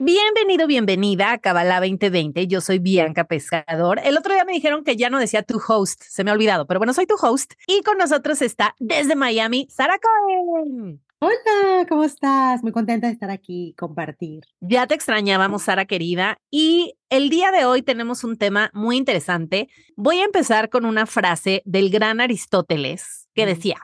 Bienvenido, bienvenida a Kabbalah 2020. Yo soy Bianca Pescador. El otro día me dijeron que ya no decía tu host, se me ha olvidado, pero bueno, soy tu host. Y con nosotros está desde Miami, Sara Cohen. Hola, ¿cómo estás? Muy contenta de estar aquí y compartir. Ya te extrañábamos, Sara querida. Y el día de hoy tenemos un tema muy interesante. Voy a empezar con una frase del gran Aristóteles que decía,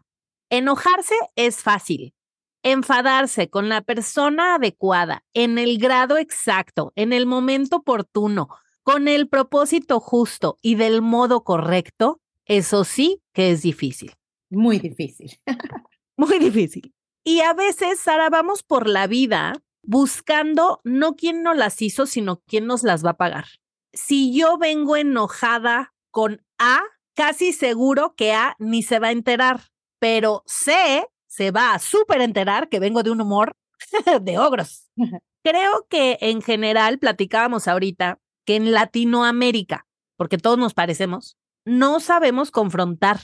enojarse es fácil, enfadarse con la persona adecuada, en el grado exacto, en el momento oportuno, con el propósito justo y del modo correcto, eso sí que es difícil. Muy difícil. Muy difícil. Y a veces, Sara, vamos por la vida buscando no quién nos las hizo, sino quién nos las va a pagar. Si yo vengo enojada con A, casi seguro que A ni se va a enterar, pero C se va a súper enterar que vengo de un humor de ogros. Creo que en general platicábamos ahorita que en Latinoamérica, porque todos nos parecemos, no sabemos confrontar.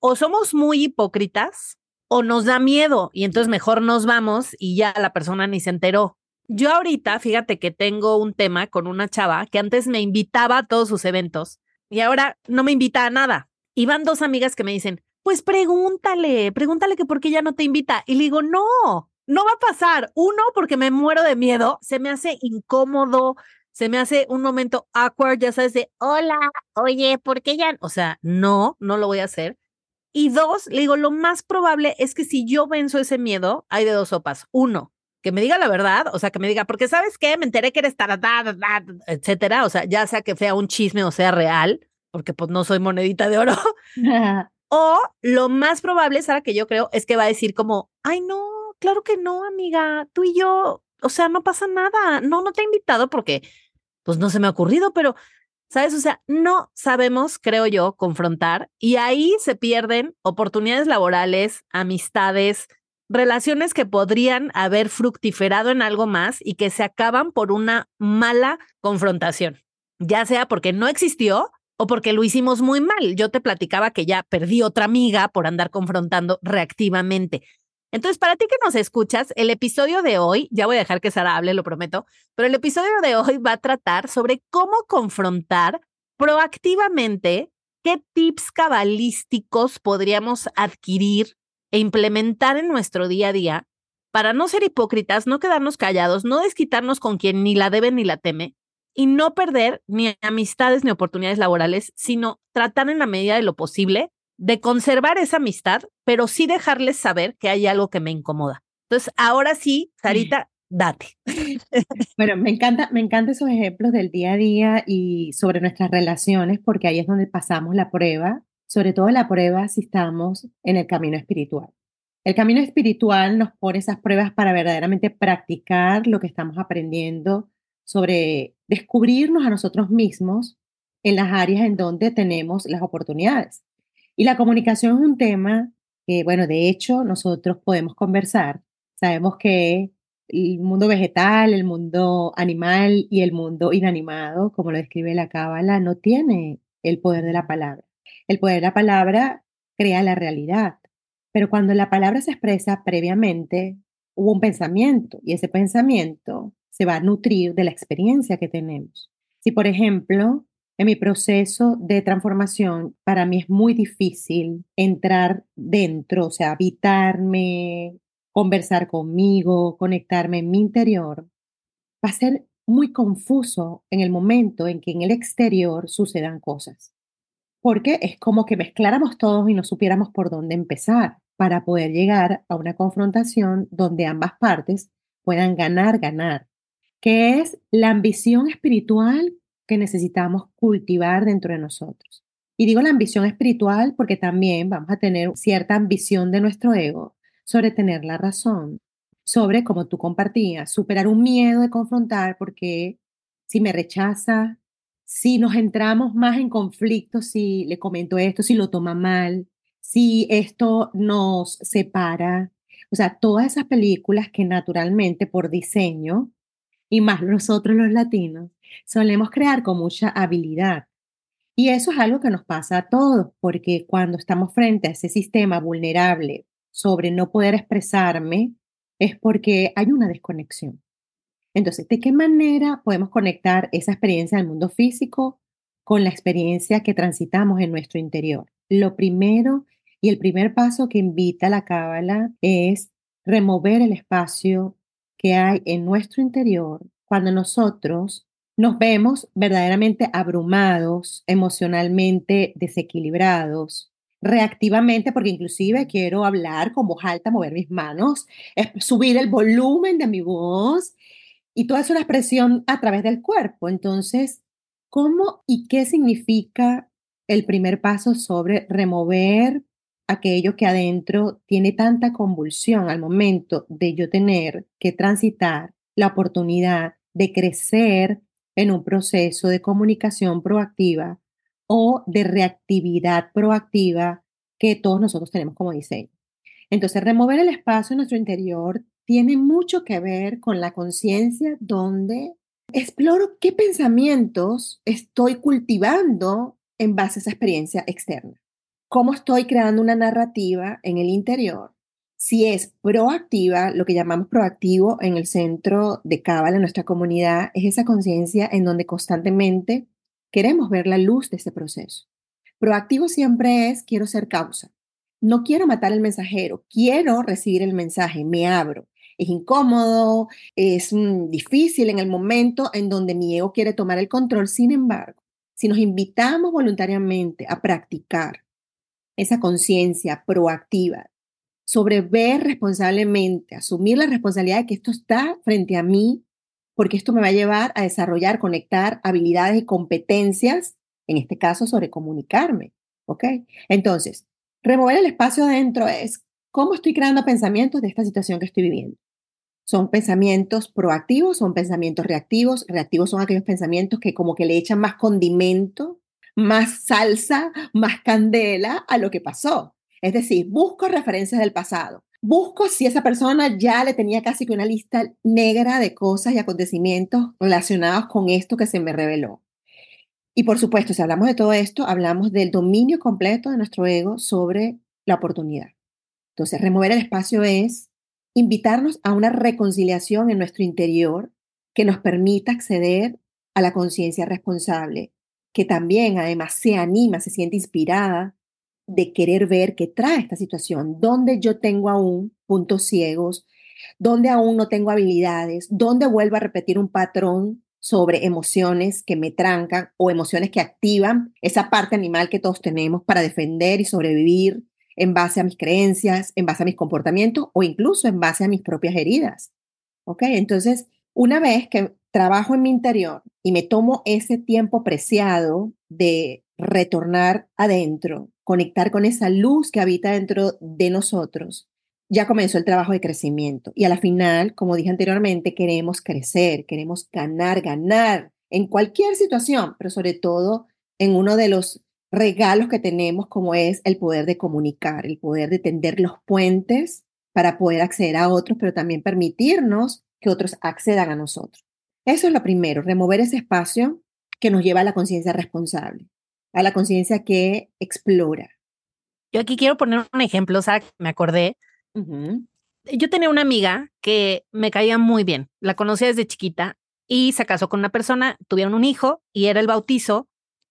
O somos muy hipócritas o nos da miedo y entonces mejor nos vamos y ya la persona ni se enteró. Yo ahorita, fíjate que tengo un tema con una chava que antes me invitaba a todos sus eventos y ahora no me invita a nada. Y van dos amigas que me dicen, pues pregúntale, pregúntale que por qué ya no te invita. Y le digo, no, no va a pasar. Uno, porque me muero de miedo, se me hace incómodo, se me hace un momento awkward, ya sabes, de, hola, oye, ¿por qué ya? O sea, no, no lo voy a hacer. Y dos, le digo, lo más probable es que si yo venzo ese miedo, hay de dos sopas. Uno, que me diga la verdad, o sea, que me diga, porque sabes qué, me enteré que eres taradad, etcétera, o sea, ya sea que sea un chisme o sea real, porque pues no soy monedita de oro. O lo más probable, Sara, que yo creo, es que va a decir como, ay, no, claro que no, amiga, tú y yo, o sea, no pasa nada, no, no te he invitado porque, pues no se me ha ocurrido, pero, ¿sabes? O sea, no sabemos, creo yo, confrontar y ahí se pierden oportunidades laborales, amistades, relaciones que podrían haber fructiferado en algo más y que se acaban por una mala confrontación, ya sea porque no existió o porque lo hicimos muy mal. Yo te platicaba que ya perdí otra amiga por andar confrontando reactivamente. Entonces, para ti que nos escuchas, el episodio de hoy, ya voy a dejar que Sara hable, lo prometo, pero el episodio de hoy va a tratar sobre cómo confrontar proactivamente qué tips cabalísticos podríamos adquirir e implementar en nuestro día a día para no ser hipócritas, no quedarnos callados, no desquitarnos con quien ni la debe ni la teme, y no perder ni amistades ni oportunidades laborales, sino tratar en la medida de lo posible de conservar esa amistad, pero sí dejarles saber que hay algo que me incomoda. Entonces, ahora sí, Sarita, date. Bueno, me encanta, me encantan esos ejemplos del día a día y sobre nuestras relaciones, porque ahí es donde pasamos la prueba, sobre todo la prueba si estamos en el camino espiritual. El camino espiritual nos pone esas pruebas para verdaderamente practicar lo que estamos aprendiendo sobre descubrirnos a nosotros mismos en las áreas en donde tenemos las oportunidades. Y la comunicación es un tema que, bueno, de hecho nosotros podemos conversar. Sabemos que el mundo vegetal, el mundo animal y el mundo inanimado, como lo describe la Cábala, no tiene el poder de la palabra. El poder de la palabra crea la realidad, pero cuando la palabra se expresa previamente, hubo un pensamiento y ese pensamiento se va a nutrir de la experiencia que tenemos. Si, por ejemplo, en mi proceso de transformación, para mí es muy difícil entrar dentro, o sea, habitarme, conversar conmigo, conectarme en mi interior, va a ser muy confuso en el momento en que en el exterior sucedan cosas. Porque es como que mezcláramos todos y no supiéramos por dónde empezar para poder llegar a una confrontación donde ambas partes puedan ganar, ganar que es la ambición espiritual que necesitamos cultivar dentro de nosotros. Y digo la ambición espiritual porque también vamos a tener cierta ambición de nuestro ego sobre tener la razón, sobre, como tú compartías, superar un miedo de confrontar porque si me rechaza, si nos entramos más en conflicto, si le comento esto, si lo toma mal, si esto nos separa. O sea, todas esas películas que naturalmente por diseño, y más nosotros los latinos, solemos crear con mucha habilidad. Y eso es algo que nos pasa a todos, porque cuando estamos frente a ese sistema vulnerable sobre no poder expresarme, es porque hay una desconexión. Entonces, ¿de qué manera podemos conectar esa experiencia del mundo físico con la experiencia que transitamos en nuestro interior? Lo primero y el primer paso que invita la cábala es remover el espacio que hay en nuestro interior cuando nosotros nos vemos verdaderamente abrumados, emocionalmente desequilibrados, reactivamente, porque inclusive quiero hablar con voz alta, mover mis manos, subir el volumen de mi voz y toda es una expresión a través del cuerpo. Entonces, ¿cómo y qué significa el primer paso sobre remover aquello que adentro tiene tanta convulsión al momento de yo tener que transitar la oportunidad de crecer en un proceso de comunicación proactiva o de reactividad proactiva que todos nosotros tenemos como diseño. Entonces, remover el espacio en nuestro interior tiene mucho que ver con la conciencia donde exploro qué pensamientos estoy cultivando en base a esa experiencia externa. Cómo estoy creando una narrativa en el interior. Si es proactiva, lo que llamamos proactivo en el centro de Cábala, en nuestra comunidad, es esa conciencia en donde constantemente queremos ver la luz de ese proceso. Proactivo siempre es quiero ser causa. No quiero matar al mensajero, quiero recibir el mensaje, me abro es incómodo, es mm, difícil en el momento en donde mi ego quiere tomar el control. Sin embargo, si nos invitamos voluntariamente a practicar esa conciencia proactiva sobre ver responsablemente, asumir la responsabilidad de que esto está frente a mí, porque esto me va a llevar a desarrollar, conectar habilidades y competencias, en este caso sobre comunicarme. ¿Ok? Entonces, remover el espacio adentro es cómo estoy creando pensamientos de esta situación que estoy viviendo. Son pensamientos proactivos, son pensamientos reactivos. Reactivos son aquellos pensamientos que como que le echan más condimento, más salsa, más candela a lo que pasó. Es decir, busco referencias del pasado. Busco si esa persona ya le tenía casi que una lista negra de cosas y acontecimientos relacionados con esto que se me reveló. Y por supuesto, si hablamos de todo esto, hablamos del dominio completo de nuestro ego sobre la oportunidad. Entonces, remover el espacio es invitarnos a una reconciliación en nuestro interior que nos permita acceder a la conciencia responsable, que también además se anima, se siente inspirada de querer ver qué trae esta situación, donde yo tengo aún puntos ciegos, donde aún no tengo habilidades, donde vuelvo a repetir un patrón sobre emociones que me trancan o emociones que activan esa parte animal que todos tenemos para defender y sobrevivir en base a mis creencias, en base a mis comportamientos o incluso en base a mis propias heridas. ¿Ok? Entonces, una vez que trabajo en mi interior y me tomo ese tiempo preciado de retornar adentro, conectar con esa luz que habita dentro de nosotros, ya comenzó el trabajo de crecimiento. Y a la final, como dije anteriormente, queremos crecer, queremos ganar, ganar en cualquier situación, pero sobre todo en uno de los regalos que tenemos como es el poder de comunicar, el poder de tender los puentes para poder acceder a otros, pero también permitirnos que otros accedan a nosotros. Eso es lo primero, remover ese espacio que nos lleva a la conciencia responsable, a la conciencia que explora. Yo aquí quiero poner un ejemplo, o sea, me acordé. Yo tenía una amiga que me caía muy bien, la conocía desde chiquita y se casó con una persona, tuvieron un hijo y era el bautizo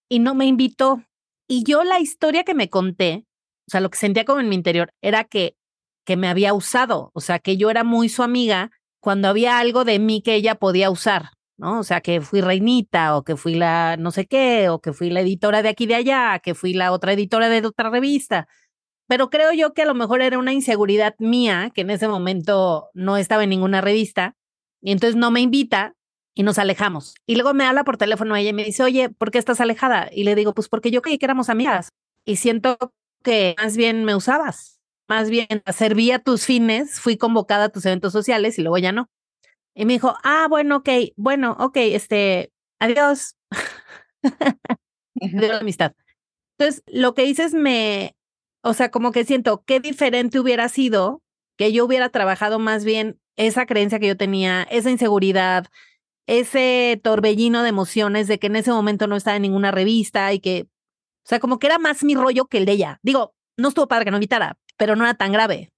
y no me invitó y yo la historia que me conté, o sea, lo que sentía como en mi interior era que, que me había usado, o sea, que yo era muy su amiga cuando había algo de mí que ella podía usar, ¿no? O sea, que fui reinita o que fui la no sé qué, o que fui la editora de aquí de allá, que fui la otra editora de otra revista. Pero creo yo que a lo mejor era una inseguridad mía, que en ese momento no estaba en ninguna revista, y entonces no me invita y nos alejamos. Y luego me habla por teléfono ella y me dice, oye, ¿por qué estás alejada? Y le digo, pues porque yo creí que éramos amigas y siento que más bien me usabas, más bien servía tus fines, fui convocada a tus eventos sociales y luego ya no. Y me dijo, ah, bueno, ok, bueno, ok, este, adiós. de la amistad. Entonces, lo que dices me, o sea, como que siento qué diferente hubiera sido que yo hubiera trabajado más bien esa creencia que yo tenía, esa inseguridad, ese torbellino de emociones de que en ese momento no estaba en ninguna revista y que, o sea, como que era más mi rollo que el de ella. Digo, no estuvo padre que no invitara, pero no era tan grave.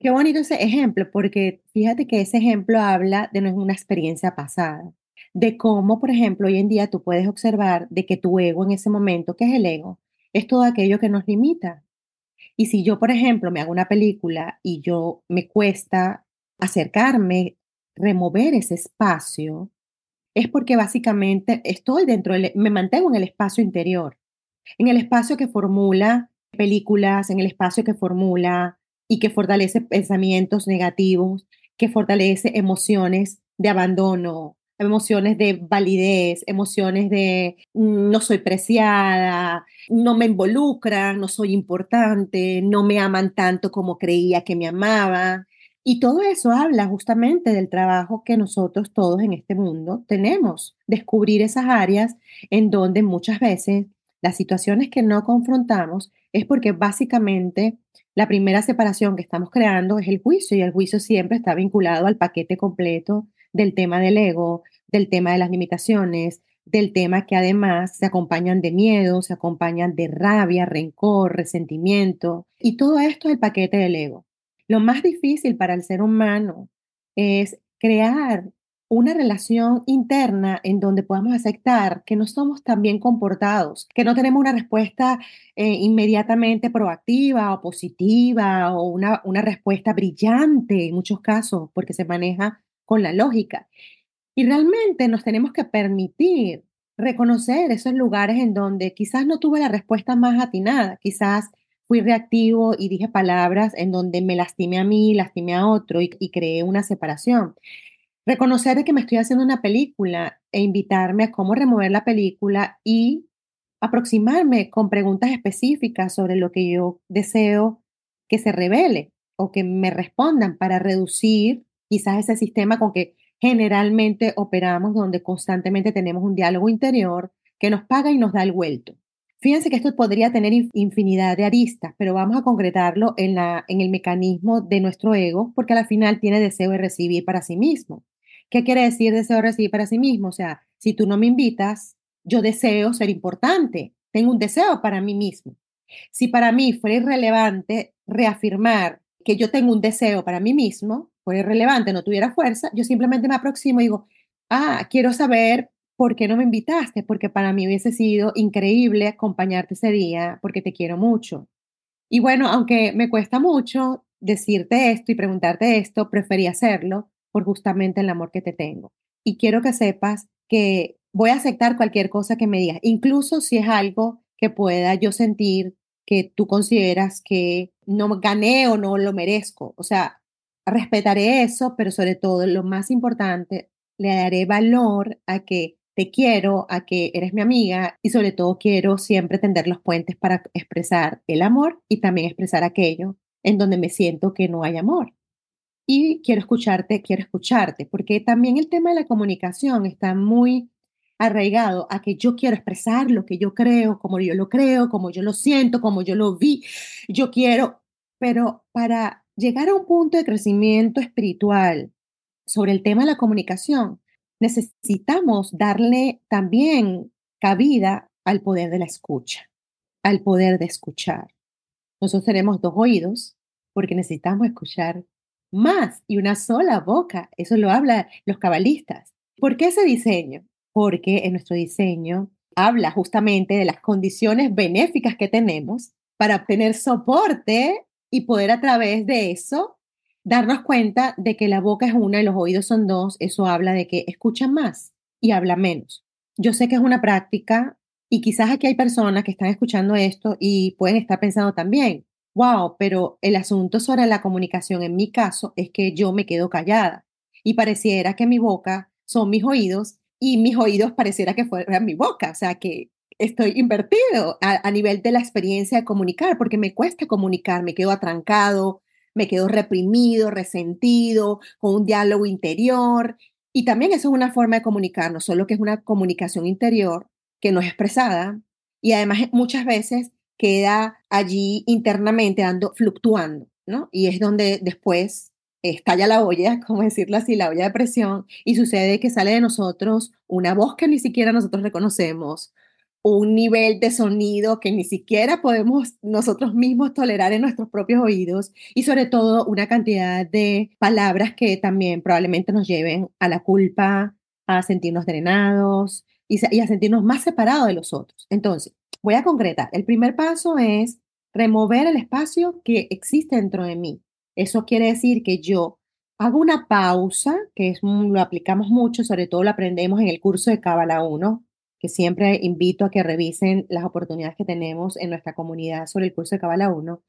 Qué bonito ese ejemplo, porque fíjate que ese ejemplo habla de una experiencia pasada, de cómo, por ejemplo, hoy en día tú puedes observar de que tu ego en ese momento, ¿qué es el ego? Es todo aquello que nos limita. Y si yo, por ejemplo, me hago una película y yo me cuesta acercarme, remover ese espacio, es porque básicamente estoy dentro, del, me mantengo en el espacio interior, en el espacio que formula películas, en el espacio que formula y que fortalece pensamientos negativos, que fortalece emociones de abandono, emociones de validez, emociones de mm, no soy preciada, no me involucran, no soy importante, no me aman tanto como creía que me amaba. Y todo eso habla justamente del trabajo que nosotros todos en este mundo tenemos, descubrir esas áreas en donde muchas veces las situaciones que no confrontamos es porque básicamente la primera separación que estamos creando es el juicio y el juicio siempre está vinculado al paquete completo del tema del ego, del tema de las limitaciones, del tema que además se acompañan de miedo, se acompañan de rabia, rencor, resentimiento y todo esto es el paquete del ego. Lo más difícil para el ser humano es crear una relación interna en donde podamos aceptar que no somos tan bien comportados, que no tenemos una respuesta eh, inmediatamente proactiva o positiva o una, una respuesta brillante en muchos casos, porque se maneja con la lógica. Y realmente nos tenemos que permitir reconocer esos lugares en donde quizás no tuve la respuesta más atinada, quizás fui reactivo y dije palabras en donde me lastimé a mí, lastimé a otro y, creé una separación. Reconocer que me estoy haciendo una película e invitarme a cómo remover la película y aproximarme con preguntas específicas sobre lo que yo deseo que se revele o que me respondan para reducir quizás ese sistema con que generalmente operamos, donde constantemente tenemos un diálogo interior que nos paga y nos da el vuelto. Fíjense que esto podría tener infinidad de aristas, pero vamos a concretarlo en, en el mecanismo de nuestro ego, porque al final tiene deseo de recibir para sí mismo. ¿Qué quiere decir deseo de recibir para sí mismo? O sea, si tú no me invitas, yo deseo ser importante, tengo un deseo para mí mismo. Si para mí fuera irrelevante reafirmar que yo tengo un deseo para mí mismo, fuera irrelevante, no tuviera fuerza, yo simplemente me aproximo y digo, ah, quiero saber ¿por qué no me invitaste? Porque para mí hubiese sido increíble acompañarte ese día, porque te quiero mucho. Y bueno, aunque me cuesta mucho decirte esto y preguntarte esto, preferí hacerlo por justamente el amor que te tengo. Y quiero que sepas que voy a aceptar cualquier cosa que me digas, incluso si es algo que pueda yo sentir que tú consideras que no gané o no lo merezco. O sea, respetaré eso, pero sobre todo, lo más importante, le daré valor a que te quiero, a que eres mi amiga y sobre todo quiero siempre tender los puentes para expresar el amor y también expresar aquello en donde me siento que no hay amor. Y quiero escucharte, quiero escucharte, porque también el tema de la comunicación está muy arraigado a que yo quiero expresar lo que yo creo, como yo lo creo, como yo lo siento, como yo lo vi, yo quiero, pero para llegar a un punto de crecimiento espiritual sobre el tema de la comunicación, necesitamos darle también cabida al poder de la escucha, al poder de escuchar. Nosotros tenemos dos oídos porque necesitamos escuchar más y una sola boca. Eso lo hablan los cabalistas. ¿Por qué ese diseño? Porque en nuestro diseño habla justamente de las condiciones benéficas que tenemos para obtener soporte y poder a través de eso darnos cuenta de que la boca es una y los oídos son dos, eso habla de que escuchan más y habla menos. Yo sé que es una práctica y quizás aquí hay personas que están escuchando esto y pueden estar pensando también, wow, pero el asunto sobre la comunicación en mi caso es que yo me quedo callada y pareciera que mi boca son mis oídos y mis oídos pareciera que fueran mi boca, o sea que estoy invertido a, a nivel de la experiencia de comunicar porque me cuesta comunicar, me quedo atrancado, me quedo reprimido, resentido, con un diálogo interior. Y también eso es una forma de comunicarnos, solo que es una comunicación interior que no es expresada y además muchas veces queda allí internamente ando fluctuando, ¿no? Y es donde después estalla la olla, como decirlo así, la olla de presión, y sucede que sale de nosotros una voz que ni siquiera nosotros reconocemos, un nivel de sonido que ni siquiera podemos nosotros mismos tolerar en nuestros propios oídos y sobre todo una cantidad de palabras que también probablemente nos lleven a la culpa, a sentirnos drenados y, a sentirnos más separados de los otros. Entonces, voy a concretar. El primer paso es remover el espacio que existe dentro de mí. Eso quiere decir que yo hago una pausa, que es, lo aplicamos mucho, sobre todo lo aprendemos en el curso de Cábala 1, que siempre invito a que revisen las oportunidades que tenemos en nuestra comunidad sobre el curso de Cabala 1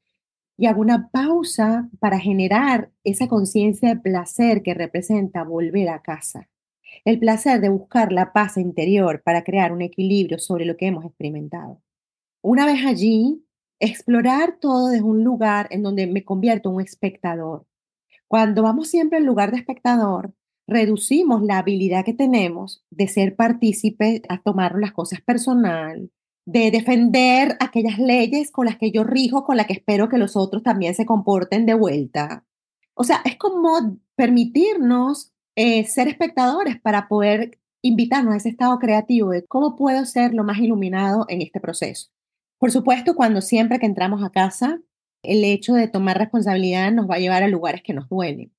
y hago una pausa para generar esa conciencia de placer que representa volver a casa. El placer de buscar la paz interior para crear un equilibrio sobre lo que hemos experimentado. Una vez allí, explorar todo desde un lugar en donde me convierto en un espectador. Cuando vamos siempre al lugar de espectador, reducimos la habilidad que tenemos de ser partícipe a tomar las cosas personal, de defender aquellas leyes con las que yo rijo, con las que espero que los otros también se comporten de vuelta. O sea, es como permitirnos eh, ser espectadores para poder invitarnos a ese estado creativo de cómo puedo ser lo más iluminado en este proceso. Por supuesto, cuando siempre que entramos a casa, el hecho de tomar responsabilidad nos va a llevar a lugares que nos duelen.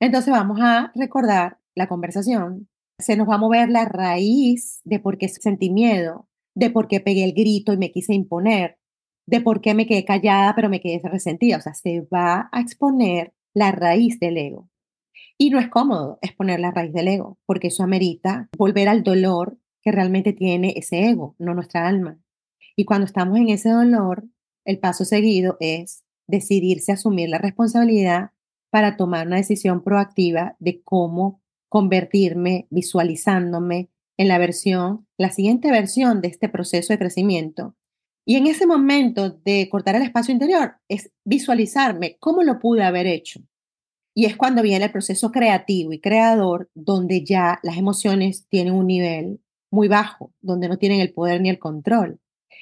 Entonces vamos a recordar la conversación. Se nos va a mover la raíz de por qué sentí miedo, de por qué pegué el grito y me quise imponer, de por qué me quedé callada pero me quedé resentida. O sea, se va a exponer la raíz del ego. Y no es cómodo exponer la raíz del ego, porque eso amerita volver al dolor que realmente tiene ese ego, no nuestra alma. Y cuando estamos en ese dolor, el paso seguido es decidirse asumir la responsabilidad para tomar una decisión proactiva de cómo convertirme visualizándome en la versión, la siguiente versión de este proceso de crecimiento. Y en ese momento de cortar el espacio interior es visualizarme cómo lo pude haber hecho. Y es cuando viene el proceso creativo y creador, donde ya las emociones tienen un nivel muy bajo, donde no tienen el poder ni el control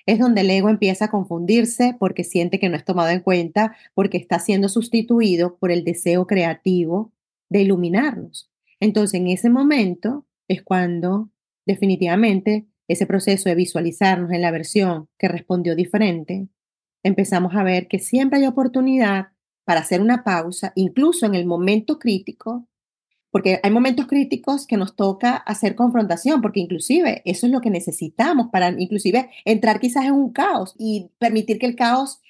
es donde el ego empieza a confundirse porque siente que no es tomado en cuenta, porque está siendo sustituido por el deseo creativo de iluminarnos. Entonces, en ese momento es cuando definitivamente ese proceso de visualizarnos en la versión que respondió diferente, empezamos a ver que siempre hay oportunidad para hacer una pausa, incluso en el momento crítico, porque hay momentos críticos que nos toca hacer confrontación, porque inclusive eso es lo que necesitamos para inclusive entrar quizás en un caos y permitir que el caos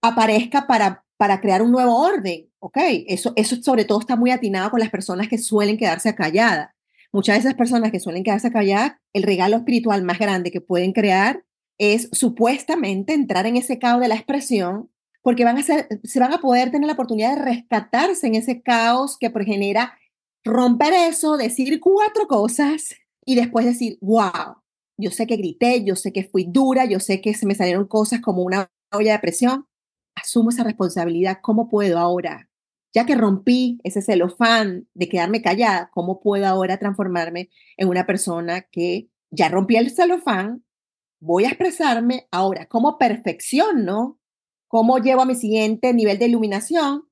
aparezca para, para crear un nuevo orden, ¿ok? Eso, eso sobre todo está muy atinado con las personas que suelen quedarse calladas. Muchas de esas personas que suelen quedarse calladas, el regalo espiritual más grande que pueden crear es supuestamente entrar en ese caos de la expresión porque van a ser, se van a poder tener la oportunidad de rescatarse en ese caos que genera romper eso, decir cuatro cosas y después decir, wow, yo sé que grité, yo sé que fui dura, yo sé que se me salieron cosas como una olla de presión, asumo esa responsabilidad, ¿cómo puedo ahora? Ya que rompí ese celofán de quedarme callada, ¿cómo puedo ahora transformarme en una persona que ya rompí el celofán? Voy a expresarme ahora, ¿cómo perfecciono? ¿Cómo llevo a mi siguiente nivel de iluminación?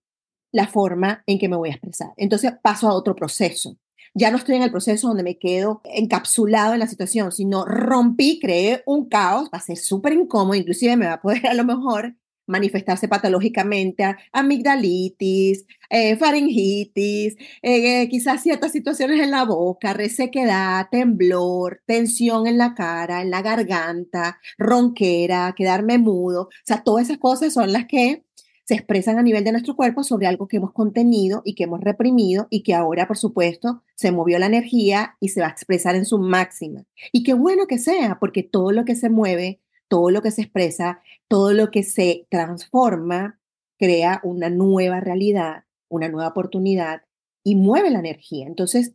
la forma en que me voy a expresar. Entonces paso a otro proceso. Ya no estoy en el proceso donde me quedo encapsulado en la situación, sino rompí, creé un caos, va a ser súper incómodo, inclusive me va a poder a lo mejor manifestarse patológicamente amigdalitis, eh, faringitis, eh, quizás ciertas situaciones en la boca, resequedad, temblor, tensión en la cara, en la garganta, ronquera, quedarme mudo. O sea, todas esas cosas son las que se expresan a nivel de nuestro cuerpo sobre algo que hemos contenido y que hemos reprimido y que ahora, por supuesto, se movió la energía y se va a expresar en su máxima. Y qué bueno que sea, porque todo lo que se mueve, todo lo que se expresa, todo lo que se transforma, crea una nueva realidad, una nueva oportunidad y mueve la energía. Entonces,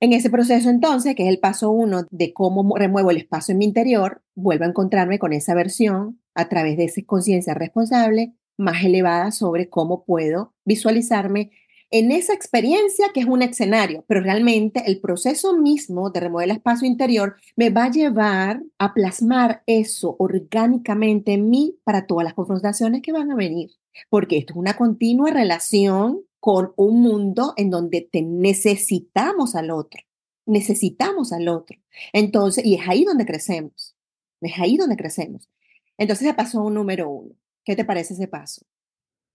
en ese proceso entonces, que es el paso uno de cómo remuevo el espacio en mi interior, vuelvo a encontrarme con esa versión a través de esa conciencia responsable más elevada sobre cómo puedo visualizarme en esa experiencia que es un escenario, pero realmente el proceso mismo de remover el espacio interior me va a llevar a plasmar eso orgánicamente en mí para todas las confrontaciones que van a venir, porque esto es una continua relación con un mundo en donde te necesitamos al otro, necesitamos al otro. Entonces, y es ahí donde crecemos, es ahí donde crecemos. Entonces se pasó un número uno. ¿Qué te parece ese paso?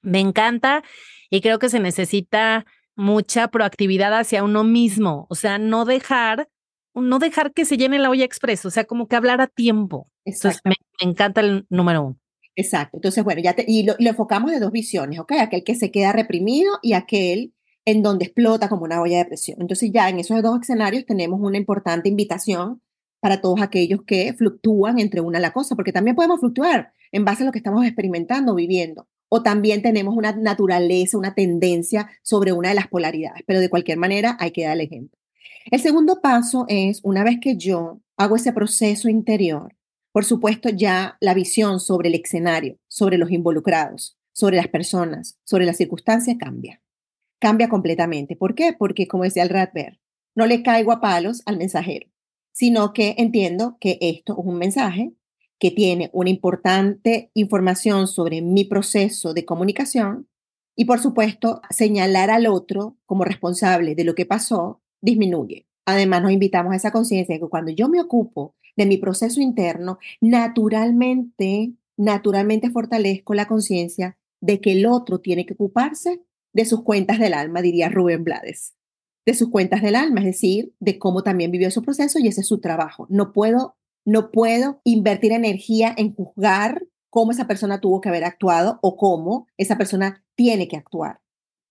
Me encanta y creo que se necesita mucha proactividad hacia uno mismo, o sea, no dejar, no dejar que se llene la olla express, o sea, como que hablar a tiempo. Entonces, me, encanta el número uno. Exacto. Entonces, bueno, ya te, y lo, enfocamos de dos visiones, ¿ok? Aquel que se queda reprimido y aquel en donde explota como una olla de presión. Entonces, ya en esos dos escenarios tenemos una importante invitación para todos aquellos que fluctúan entre una y la cosa, porque también podemos fluctuar en base a lo que estamos experimentando, viviendo o también tenemos una naturaleza, una tendencia sobre una de las polaridades, pero de cualquier manera hay que dar el ejemplo. El segundo paso es, una vez que yo hago ese proceso interior, por supuesto ya la visión sobre el escenario, sobre los involucrados, sobre las personas, sobre las circunstancias cambia. Cambia completamente. ¿Por qué? Porque, como decía el Radber, no le caigo a palos al mensajero, sino que entiendo que esto es un mensaje que tiene una importante información sobre mi proceso de comunicación y, por supuesto, señalar al otro como responsable de lo que pasó disminuye. Además, nos invitamos a esa conciencia de que cuando yo me ocupo de mi proceso interno, naturalmente, naturalmente fortalezco la conciencia de que el otro tiene que ocuparse de sus cuentas del alma, diría Rubén Blades, de sus cuentas del alma, es decir, de cómo también vivió su proceso y ese es su trabajo. No puedo no puedo invertir energía en juzgar cómo esa persona tuvo que haber actuado o cómo esa persona tiene que actuar.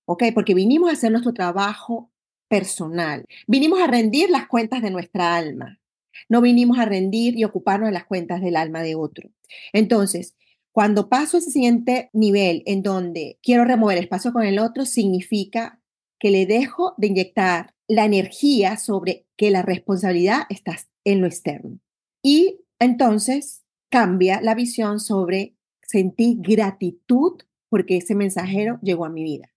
¿Ok? Porque vinimos a hacer nuestro trabajo personal. Vinimos a rendir las cuentas de nuestra alma. No vinimos a rendir y ocuparnos de las cuentas del alma de otro. Entonces, cuando paso a ese siguiente nivel en donde quiero remover espacio con el otro, significa que le dejo de inyectar la energía sobre que la responsabilidad está en lo externo. Y entonces cambia la visión sobre sentir gratitud porque ese mensajero llegó a mi vida.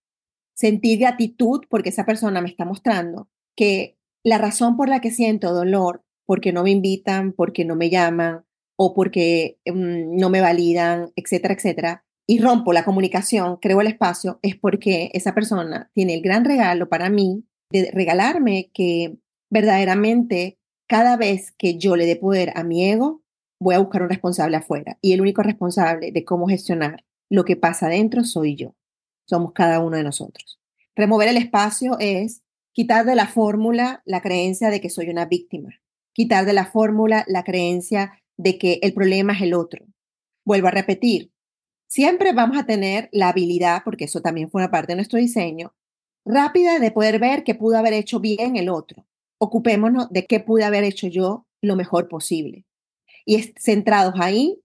Sentir gratitud porque esa persona me está mostrando que la razón por la que siento dolor, porque no me invitan, porque no me llaman o porque mm, no me validan, etcétera, etcétera, y rompo la comunicación, creo el espacio, es porque esa persona tiene el gran regalo para mí de regalarme que verdaderamente cada vez que yo le dé poder a mi ego, voy a buscar un responsable afuera. Y el único responsable de cómo gestionar lo que pasa adentro soy yo. Somos cada uno de nosotros. Remover el espacio es quitar de la fórmula la creencia de que soy una víctima. Quitar de la fórmula la creencia de que el problema es el otro. Vuelvo a repetir, siempre vamos a tener la habilidad, porque eso también fue una parte de nuestro diseño, rápida de poder ver que pudo haber hecho bien el otro ocupémonos de qué pude haber hecho yo lo mejor posible. Y centrados ahí,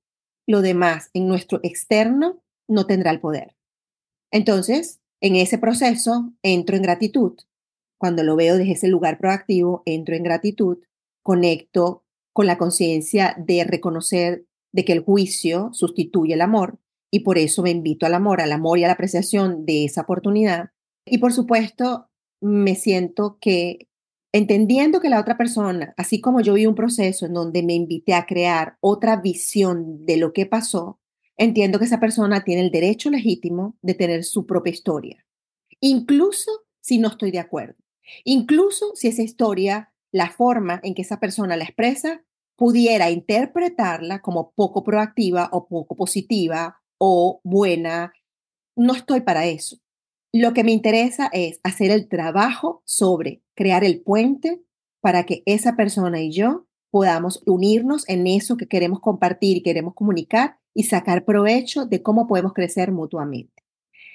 lo demás en nuestro externo no tendrá el poder. Entonces, en ese proceso, entro en gratitud. Cuando lo veo desde ese lugar proactivo, entro en gratitud, conecto con la conciencia de reconocer de que el juicio sustituye el amor y por eso me invito al amor, al amor y a la apreciación de esa oportunidad. Y por supuesto, me siento que entendiendo que la otra persona, así como yo vi un proceso en donde me invité a crear otra visión de lo que pasó, entiendo que esa persona tiene el derecho legítimo de tener su propia historia, incluso si no estoy de acuerdo, incluso si esa historia, la forma en que esa persona la expresa, pudiera interpretarla como poco proactiva o poco positiva o buena, no estoy para eso. Lo que me interesa es hacer el trabajo sobre crear el puente para que esa persona y yo podamos unirnos en eso que queremos compartir y queremos comunicar y sacar provecho de cómo podemos crecer mutuamente.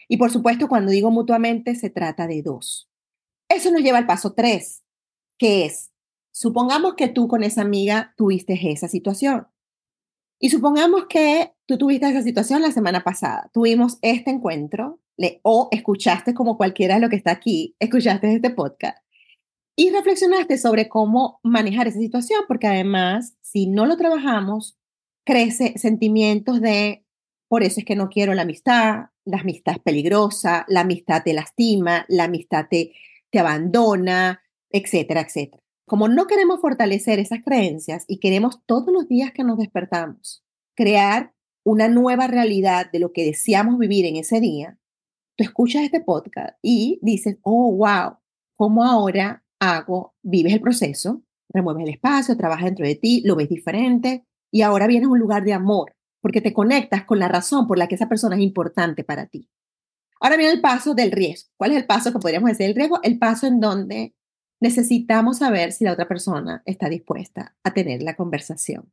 Y por supuesto, cuando digo mutuamente, se trata de dos. Eso nos lleva al paso tres, que es, supongamos que tú con esa amiga tuviste esa situación. Y supongamos que tú tuviste esa situación la semana pasada. Tuvimos este encuentro o escuchaste como cualquiera de lo que está aquí, escuchaste este podcast y reflexionaste sobre cómo manejar esa situación, porque además, si no lo trabajamos, crece sentimientos de, por eso es que no quiero la amistad, la amistad es peligrosa, la amistad te lastima, la amistad te, te abandona, etcétera, etcétera. Como no queremos fortalecer esas creencias y queremos todos los días que nos despertamos crear una nueva realidad de lo que deseamos vivir en ese día, tú escuchas este podcast y dices, oh, wow, ¿cómo ahora hago? Vives el proceso, remueves el espacio, trabajas dentro de ti, lo ves diferente y ahora vienes a un lugar de amor porque te conectas con la razón por la que esa persona es importante para ti. Ahora viene el paso del riesgo. ¿Cuál es el paso que podríamos decir el riesgo? El paso en donde necesitamos saber si la otra persona está dispuesta a tener la conversación.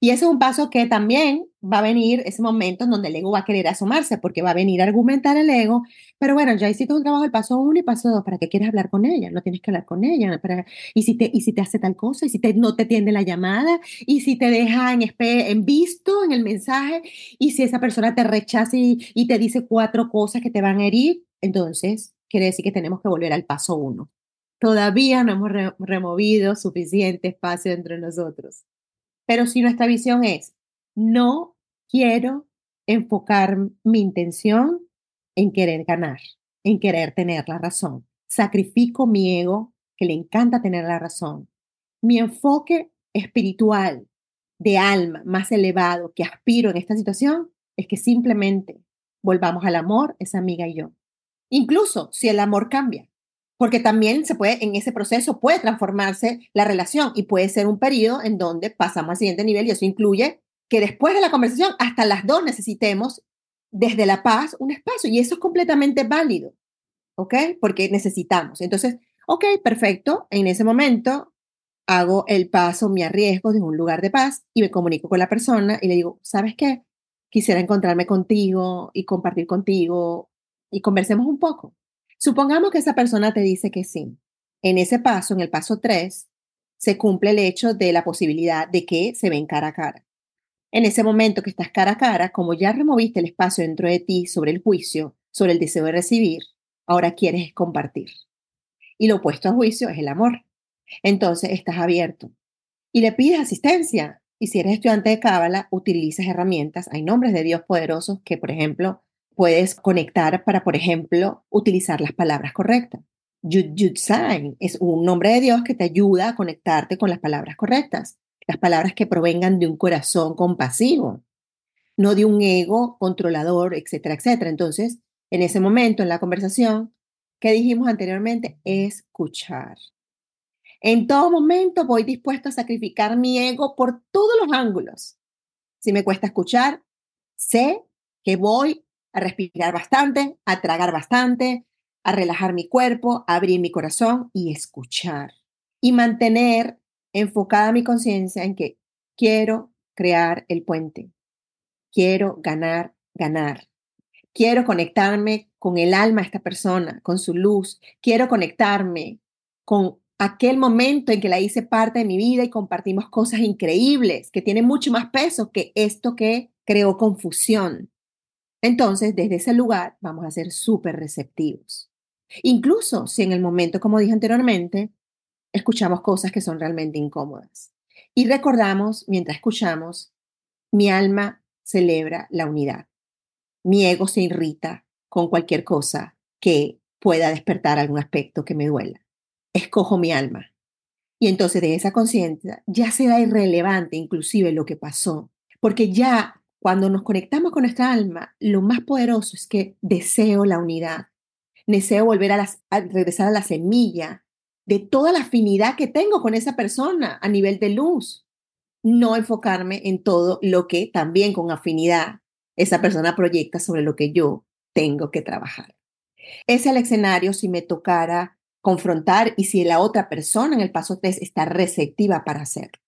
Y ese es un paso que también va a venir ese momento en donde el ego va a querer asomarse, porque va a venir a argumentar el ego, pero bueno, ya hiciste un trabajo el paso uno y paso dos, ¿para qué quieres hablar con ella? No tienes que hablar con ella, para, y, si te, y si te hace tal cosa, y si te, no te tiende la llamada, y si te deja en, en visto en el mensaje, y si esa persona te rechaza y, te dice cuatro cosas que te van a herir, entonces quiere decir que tenemos que volver al paso uno. Todavía no hemos removido suficiente espacio entre nosotros. Pero si nuestra visión es, no quiero enfocar mi intención en querer ganar, en querer tener la razón. Sacrifico mi ego, que le encanta tener la razón. Mi enfoque espiritual, de alma, más elevado que aspiro en esta situación, es que simplemente volvamos al amor, esa amiga y yo. Incluso si el amor cambia, porque también se puede, en ese proceso puede transformarse la relación y puede ser un periodo en donde pasamos al siguiente nivel y eso incluye que después de la conversación hasta las dos necesitemos desde la paz un espacio y eso es completamente válido, ¿ok? Porque necesitamos. Entonces, ok, perfecto, en ese momento hago el paso, me arriesgo desde un lugar de paz y me comunico con la persona y le digo, ¿sabes qué? Quisiera encontrarme contigo y compartir contigo y conversemos un poco. Supongamos que esa persona te dice que sí. En ese paso, en el paso 3, se cumple el hecho de la posibilidad de que se ven cara a cara. En ese momento que estás cara a cara, como ya removiste el espacio dentro de ti sobre el juicio, sobre el deseo de recibir, ahora quieres compartir. Y lo opuesto a juicio es el amor. Entonces estás abierto y le pides asistencia. Y si eres estudiante de Cábala, utilizas herramientas. Hay nombres de Dios poderosos que, por ejemplo, puedes conectar para, por ejemplo, utilizar las palabras correctas. Yud Yud Sign es un nombre de Dios que te ayuda a conectarte con las palabras correctas, las palabras que provengan de un corazón compasivo, no de un ego controlador, etcétera, etcétera. Entonces, en ese momento, en la conversación, que dijimos anteriormente, escuchar. En todo momento voy dispuesto a sacrificar mi ego por todos los ángulos. Si me cuesta escuchar, sé que voy a respirar bastante, a tragar bastante, a relajar mi cuerpo, a abrir mi corazón y escuchar. Y mantener enfocada mi conciencia en que quiero crear el puente. Quiero ganar, ganar. Quiero conectarme con el alma de esta persona, con su luz. Quiero conectarme con aquel momento en que la hice parte de mi vida y compartimos cosas increíbles que tienen mucho más peso que esto que creó confusión. Entonces, desde ese lugar vamos a ser súper receptivos. Incluso si en el momento, como dije anteriormente, escuchamos cosas que son realmente incómodas. Y recordamos, mientras escuchamos, mi alma celebra la unidad. Mi ego se irrita con cualquier cosa que pueda despertar algún aspecto que me duela. Escojo mi alma. Y entonces de esa conciencia ya será irrelevante inclusive lo que pasó, porque ya cuando nos conectamos con nuestra alma, lo más poderoso es que deseo la unidad. Deseo volver a, regresar a la semilla de toda la afinidad que tengo con esa persona a nivel de luz. No enfocarme en todo lo que también con afinidad esa persona proyecta sobre lo que yo tengo que trabajar. Es el escenario si me tocara confrontar y si la otra persona en el paso 3 está receptiva para hacerlo.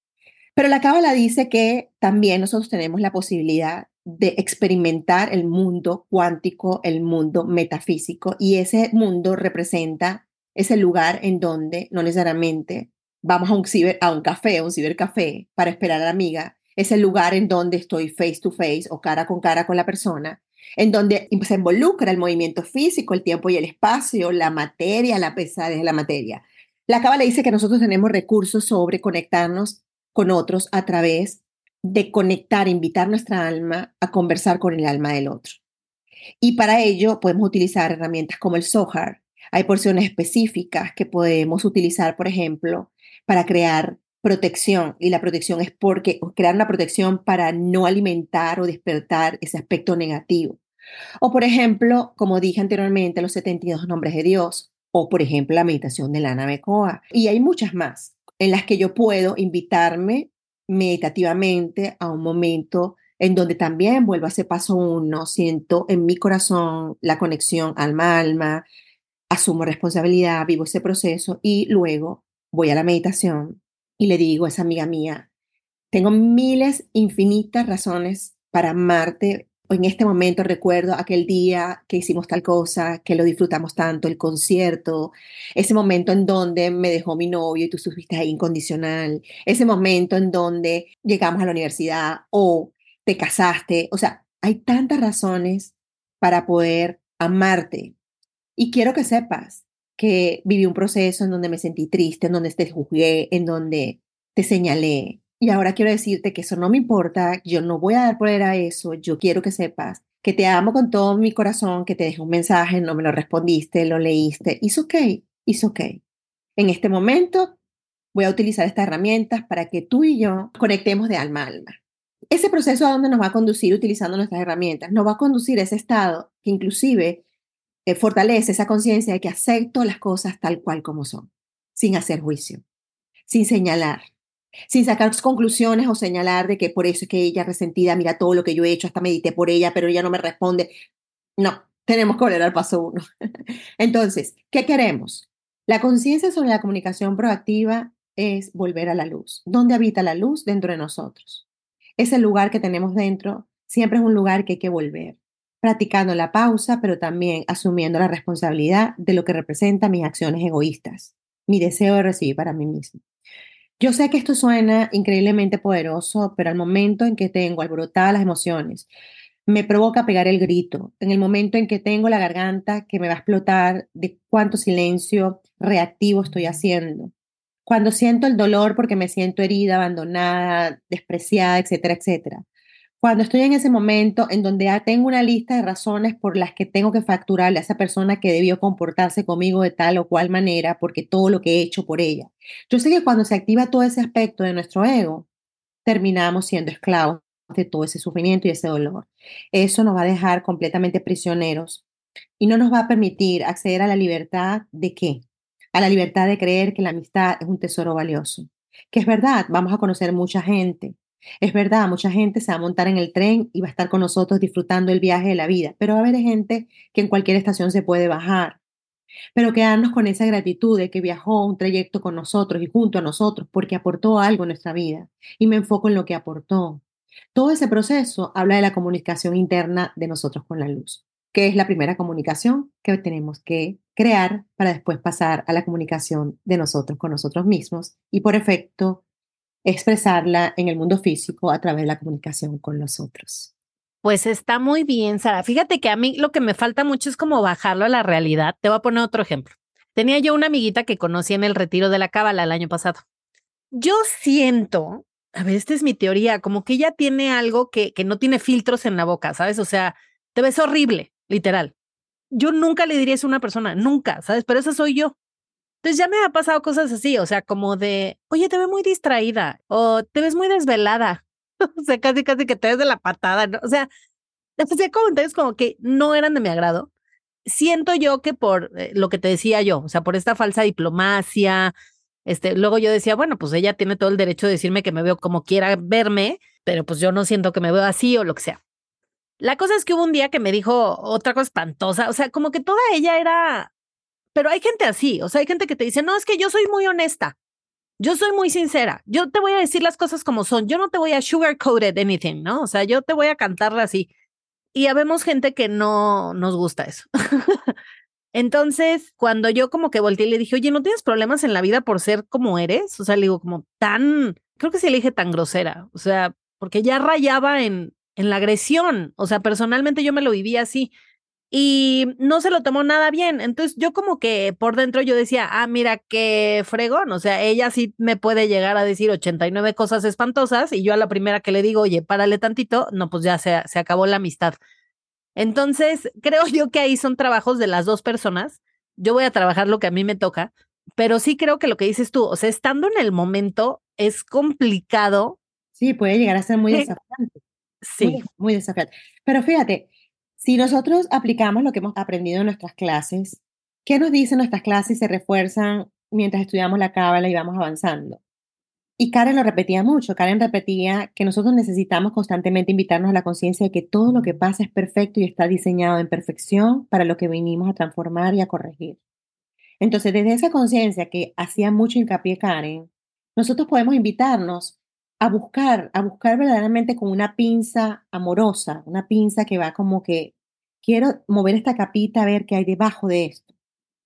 Pero la Cábala dice que también nosotros tenemos la posibilidad de experimentar el mundo cuántico, el mundo metafísico, y ese mundo representa ese lugar en donde no necesariamente vamos a un, ciber, a un café, a un cibercafé para esperar a la amiga, es el lugar en donde estoy face to face o cara con cara con la persona, en donde se involucra el movimiento físico, el tiempo y el espacio, la materia, la pesadez de la materia. La Cábala dice que nosotros tenemos recursos sobre conectarnos con otros a través de conectar, invitar nuestra alma a conversar con el alma del otro. Y para ello podemos utilizar herramientas como el Zohar. Hay porciones específicas que podemos utilizar, por ejemplo, para crear protección. Y la protección es porque crear una protección para no alimentar o despertar ese aspecto negativo. O, por ejemplo, como dije anteriormente, los 72 nombres de Dios. O, por ejemplo, la meditación de la Namekoa. Y hay muchas más en las que yo puedo invitarme meditativamente a un momento en donde también vuelvo a ese paso uno, siento en mi corazón la conexión alma-alma, asumo responsabilidad, vivo ese proceso y luego voy a la meditación y le digo a esa amiga mía, tengo miles, infinitas razones para amarte. En este momento recuerdo aquel día que hicimos tal cosa, que lo disfrutamos tanto, el concierto, ese momento en donde me dejó mi novio y tú estuviste ahí incondicional, ese momento en donde llegamos a la universidad o te casaste, o sea, hay tantas razones para poder amarte. Y quiero que sepas que viví un proceso en donde me sentí triste, en donde te juzgué, en donde te señalé. Y ahora quiero decirte que eso no me importa, yo no voy a dar poder a eso, yo quiero que sepas que te amo con todo mi corazón, que te dejé un mensaje, no me lo respondiste, lo leíste, it's okay, it's okay. En este momento voy a utilizar estas herramientas para que tú y yo conectemos de alma a alma. Ese proceso a dónde nos va a conducir utilizando nuestras herramientas, nos va a conducir a ese estado que inclusive fortalece esa conciencia de que acepto las cosas tal cual como son, sin hacer juicio, sin señalar, sin sacar conclusiones o señalar de que por eso es que ella resentida, mira todo lo que yo he hecho, hasta medité por ella, pero ella no me responde. No, tenemos que volver al paso uno. Entonces, ¿qué queremos? La conciencia sobre la comunicación proactiva es volver a la luz. ¿Dónde habita la luz? Dentro de nosotros. Ese lugar que tenemos dentro siempre es un lugar que hay que volver practicando la pausa, pero también asumiendo la responsabilidad de lo que representa mis acciones egoístas, mi deseo de recibir para mí mismo. Yo sé que esto suena increíblemente poderoso, pero al momento en que tengo alborotadas las emociones, me provoca pegar el grito. En el momento en que tengo la garganta que me va a explotar de cuánto silencio reactivo estoy haciendo. Cuando siento el dolor porque me siento herida, abandonada, despreciada, etcétera, etcétera. Cuando estoy en ese momento en donde ya tengo una lista de razones por las que tengo que facturarle a esa persona que debió comportarse conmigo de tal o cual manera, porque todo lo que he hecho por ella. Yo sé que cuando se activa todo ese aspecto de nuestro ego, terminamos siendo esclavos de todo ese sufrimiento y ese dolor. Eso nos va a dejar completamente prisioneros y no nos va a permitir acceder a la libertad de qué? A la libertad de creer que la amistad es un tesoro valioso. Que es verdad, vamos a conocer mucha gente, es verdad, mucha gente se va a montar en el tren y va a estar con nosotros disfrutando el viaje de la vida, pero va a haber gente que en cualquier estación se puede bajar. Pero quedarnos con esa gratitud de que viajó un trayecto con nosotros y junto a nosotros porque aportó algo en nuestra vida. Y me enfoco en lo que aportó. Todo ese proceso habla de la comunicación interna de nosotros con la luz, que es la primera comunicación que tenemos que crear para después pasar a la comunicación de nosotros con nosotros mismos y por efecto expresarla en el mundo físico a través de la comunicación con los otros. Pues está muy bien, Sara. Fíjate que a mí lo que me falta mucho es como bajarlo a la realidad. Te voy a poner otro ejemplo. Tenía yo una amiguita que conocí en el retiro de la Cábala el año pasado. Yo siento, a ver, esta es mi teoría, como que ella tiene algo que, que no tiene filtros en la boca, ¿sabes? O sea, te ves horrible, literal. Yo nunca le diría eso a una persona, nunca, ¿sabes? Pero esa soy yo. Entonces ya me ha pasado cosas así, o sea, como de, oye, te ves muy distraída o te ves muy desvelada. o sea, casi, casi que te ves de la patada, ¿no? O sea, hacía comentarios como que no eran de mi agrado. Siento yo que por eh, lo que te decía yo, o sea, por esta falsa diplomacia, este, luego yo decía, bueno, pues ella tiene todo el derecho de decirme que me veo como quiera verme, pero pues yo no siento que me veo así o lo que sea. La cosa es que hubo un día que me dijo otra cosa espantosa, o sea, como que toda ella era pero hay gente así, o sea, hay gente que te dice, no, es que yo soy muy honesta, yo soy muy sincera, yo te voy a decir las cosas como son, yo no te voy a sugarcoated anything, ¿no? O sea, yo te voy a cantarla así. Y habemos gente que no nos gusta eso. Entonces, cuando yo como que volteé y le dije, oye, ¿no tienes problemas en la vida por ser como eres? O sea, le digo, como tan, creo que sí le dije tan grosera, o sea, porque ya rayaba en, en la agresión, o sea, personalmente yo me lo vivía así y no se lo tomó nada bien. Entonces yo como que por dentro yo decía, ah, mira qué fregón, o sea, ella sí me puede llegar a decir 89 cosas espantosas y yo a la primera que le digo, oye, párale tantito, no, pues ya se, se acabó la amistad. Entonces, creo yo que ahí son trabajos de las dos personas. Yo voy a trabajar lo que a mí me toca, pero sí creo que lo que dices tú, o sea, estando en el momento es complicado. Sí, puede llegar a ser muy desafiante. Sí. Muy, muy desafiante. Pero fíjate, si nosotros aplicamos lo que hemos aprendido en nuestras clases, ¿qué nos dicen nuestras clases y se refuerzan mientras estudiamos la cábala y vamos avanzando? Y Karen lo repetía mucho. Karen repetía que nosotros necesitamos constantemente invitarnos a la conciencia de que todo lo que pasa es perfecto y está diseñado en perfección para lo que vinimos a transformar y a corregir. Entonces, desde esa conciencia que hacía mucho hincapié Karen, nosotros podemos invitarnos a buscar, a buscar verdaderamente con una pinza amorosa, una pinza que va como que quiero mover esta capita a ver qué hay debajo de esto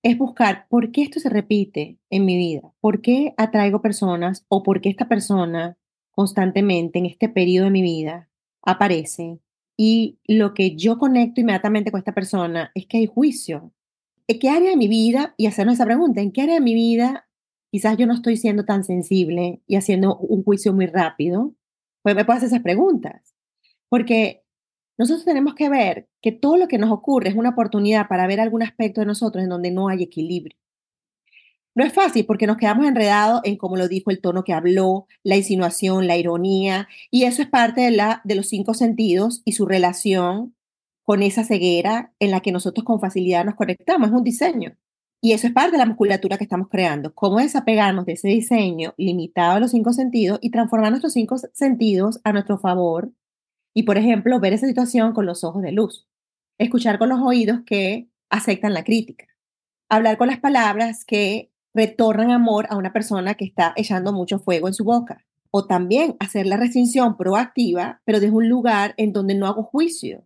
es buscar por qué esto se repite en mi vida, por qué atraigo personas o por qué esta persona constantemente en este periodo de mi vida aparece y lo que yo conecto inmediatamente con esta persona es que hay juicio. ¿En qué área de mi vida? Y hacernos esa pregunta, ¿en qué área de mi vida quizás yo no estoy siendo tan sensible y haciendo un juicio muy rápido? Pues me puedo hacer esas preguntas. Porque nosotros tenemos que ver que todo lo que nos ocurre es una oportunidad para ver algún aspecto de nosotros en donde no hay equilibrio. No es fácil porque nos quedamos enredados en, como lo dijo, el tono que habló, la insinuación, la ironía, y eso es parte de, la, de los cinco sentidos y su relación con esa ceguera en la que nosotros con facilidad nos conectamos. Es un diseño. Y eso es parte de la musculatura que estamos creando. Cómo desapegarnos de ese diseño limitado a los cinco sentidos y transformar nuestros cinco sentidos a nuestro favor y, por ejemplo, ver esa situación con los ojos de luz. Escuchar con los oídos que aceptan la crítica. Hablar con las palabras que retornan amor a una persona que está echando mucho fuego en su boca. O también hacer la restricción proactiva, pero desde un lugar en donde no hago juicio.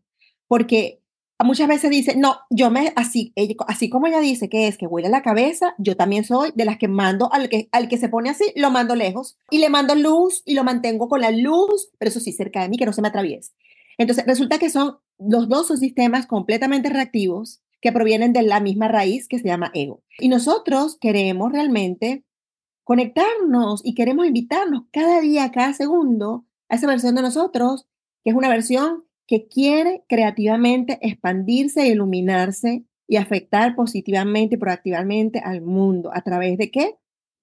Porque muchas veces dice, no, yo me, así, así como ella dice que es que huele la cabeza, yo también soy de las que mando al que, al que se pone así, lo mando lejos y le mando luz y lo mantengo con la luz, pero eso sí, cerca de mí, que no se me atraviese. Entonces, resulta que son los dos son sistemas completamente reactivos que provienen de la misma raíz que se llama ego. Y nosotros queremos realmente conectarnos y queremos invitarnos cada día, cada segundo a esa versión de nosotros, que es una versión que quiere creativamente expandirse e iluminarse y afectar positivamente y proactivamente al mundo. ¿A través de qué?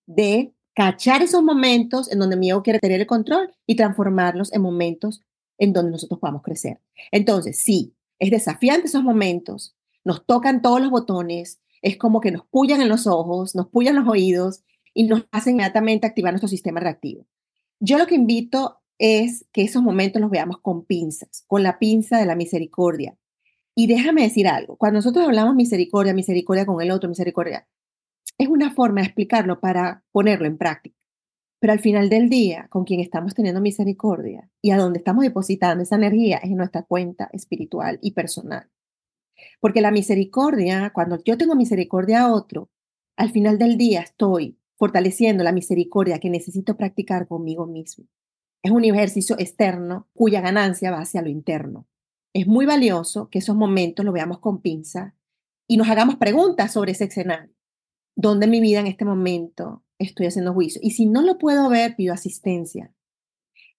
De cachar esos momentos en donde mi ego quiere tener el control y transformarlos en momentos en donde nosotros podamos crecer. Entonces, sí, es desafiante esos momentos, nos tocan todos los botones, es como que nos pullan en los ojos, nos pullan los oídos y nos hacen inmediatamente activar nuestro sistema reactivo. Yo lo que invito es que esos momentos los veamos con pinzas, con la pinza de la misericordia. Y déjame decir algo, cuando nosotros hablamos misericordia, misericordia con el otro, misericordia, es una forma de explicarlo para ponerlo en práctica. Pero al final del día, con quien estamos teniendo misericordia y a donde estamos depositando esa energía es en nuestra cuenta espiritual y personal. Porque la misericordia, cuando yo tengo misericordia a otro, al final del día estoy fortaleciendo la misericordia que necesito practicar conmigo mismo. Es un ejercicio externo cuya ganancia va hacia lo interno. Es muy valioso que esos momentos lo veamos con pinza y nos hagamos preguntas sobre ese escenario. ¿Dónde en mi vida en este momento estoy haciendo juicio? Y si no lo puedo ver, pido asistencia.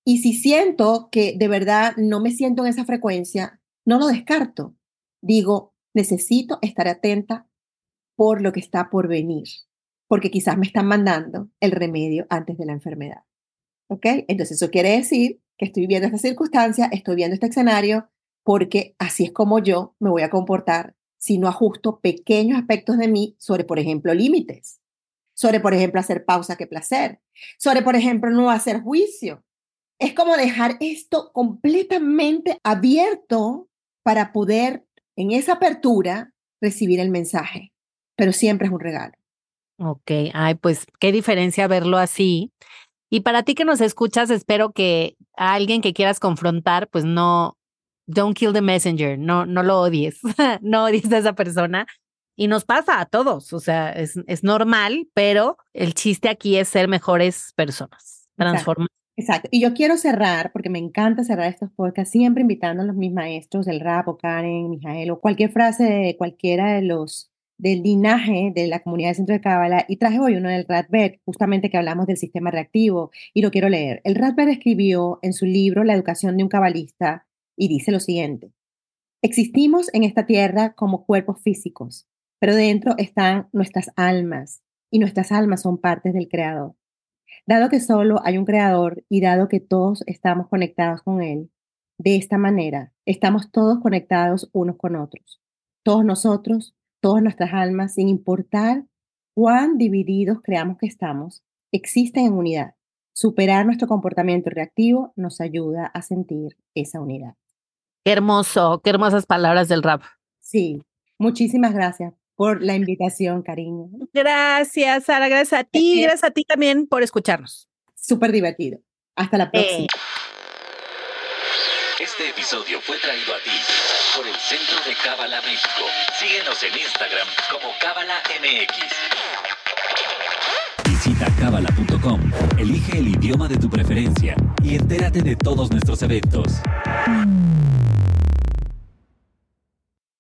Y si siento que de verdad no me siento en esa frecuencia, no lo descarto. Digo, necesito estar atenta por lo que está por venir, porque quizás me están mandando el remedio antes de la enfermedad. ¿Ok? Entonces eso quiere decir que estoy viendo esta circunstancia, estoy viendo este escenario, porque así es como yo me voy a comportar si no ajusto pequeños aspectos de mí sobre, por ejemplo, límites, sobre, por ejemplo, hacer pausa que placer, sobre, por ejemplo, no hacer juicio. Es como dejar esto completamente abierto para poder en esa apertura recibir el mensaje, pero siempre es un regalo. Ok, ay, pues qué diferencia verlo así y para ti que nos escuchas, espero que a alguien que quieras confrontar, pues no, don't kill the messenger, no, no lo odies, no odies a esa persona. Y nos pasa a todos, o sea, es, es normal, pero el chiste aquí es ser mejores personas, transformar. Exacto. Y yo quiero cerrar, porque me encanta cerrar estos podcasts, siempre invitando a los mis maestros del rap o Karen, Mijael o cualquier frase de cualquiera de los del linaje de la comunidad de Centro de Cábala y traje hoy uno del Radbert, justamente que hablamos del sistema reactivo y lo quiero leer. El Radbert escribió en su libro La educación de un cabalista y dice lo siguiente. Existimos en esta tierra como cuerpos físicos, pero dentro están nuestras almas y nuestras almas son partes del Creador. Dado que solo hay un Creador y dado que todos estamos conectados con Él, de esta manera estamos todos conectados unos con otros. Todos nosotros, todas nuestras almas, sin importar cuán divididos creamos que estamos, existen en unidad. Superar nuestro comportamiento reactivo nos ayuda a sentir esa unidad. Qué hermoso, qué hermosas palabras del rap. Sí, muchísimas gracias por la invitación, cariño. Gracias, Sara, gracias a ti, gracias a ti también por escucharnos. Súper divertido. Hasta la próxima. Eh. Este episodio fue traído a ti por el Centro de Cábala México. Síguenos en Instagram como Cábala MX. Visita cábala.com, elige el idioma de tu preferencia y entérate de todos nuestros eventos.